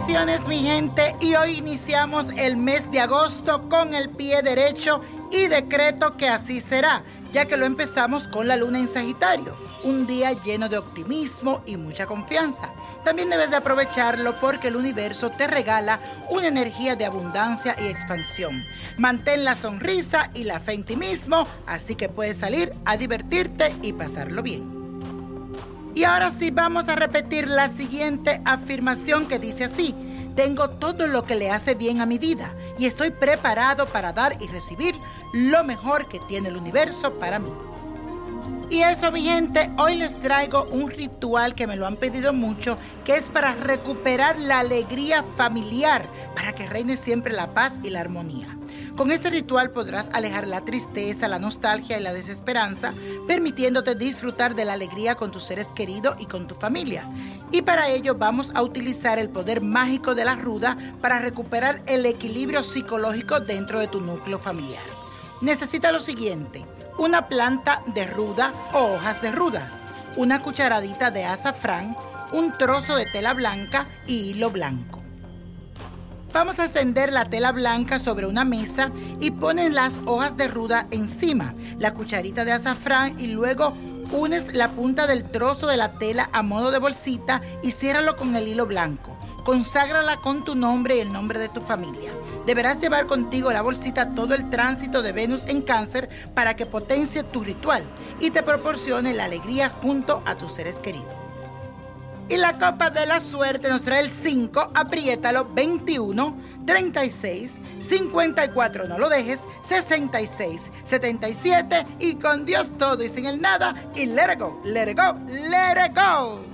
lunes, mi gente, y hoy iniciamos el mes de agosto con el pie derecho y decreto que así será, ya que lo empezamos con la luna en Sagitario, un día lleno de optimismo y mucha confianza. También debes de aprovecharlo porque el universo te regala una energía de abundancia y expansión. Mantén la sonrisa y la fe en ti mismo, así que puedes salir a divertirte y pasarlo bien. Y ahora sí vamos a repetir la siguiente afirmación que dice así. Tengo todo lo que le hace bien a mi vida y estoy preparado para dar y recibir lo mejor que tiene el universo para mí. Y eso, mi gente, hoy les traigo un ritual que me lo han pedido mucho, que es para recuperar la alegría familiar, para que reine siempre la paz y la armonía. Con este ritual podrás alejar la tristeza, la nostalgia y la desesperanza, permitiéndote disfrutar de la alegría con tus seres queridos y con tu familia. Y para ello vamos a utilizar el poder mágico de la ruda para recuperar el equilibrio psicológico dentro de tu núcleo familiar. Necesita lo siguiente, una planta de ruda o hojas de ruda, una cucharadita de azafrán, un trozo de tela blanca y hilo blanco. Vamos a extender la tela blanca sobre una mesa y ponen las hojas de ruda encima, la cucharita de azafrán y luego unes la punta del trozo de la tela a modo de bolsita y ciérralo con el hilo blanco. Conságrala con tu nombre y el nombre de tu familia. Deberás llevar contigo la bolsita todo el tránsito de Venus en cáncer para que potencie tu ritual y te proporcione la alegría junto a tus seres queridos. Y la copa de la suerte nos trae el 5, apriétalo, 21, 36, 54, no lo dejes, 66, 77 y con Dios todo y sin el nada y let it go, let it go, let it go.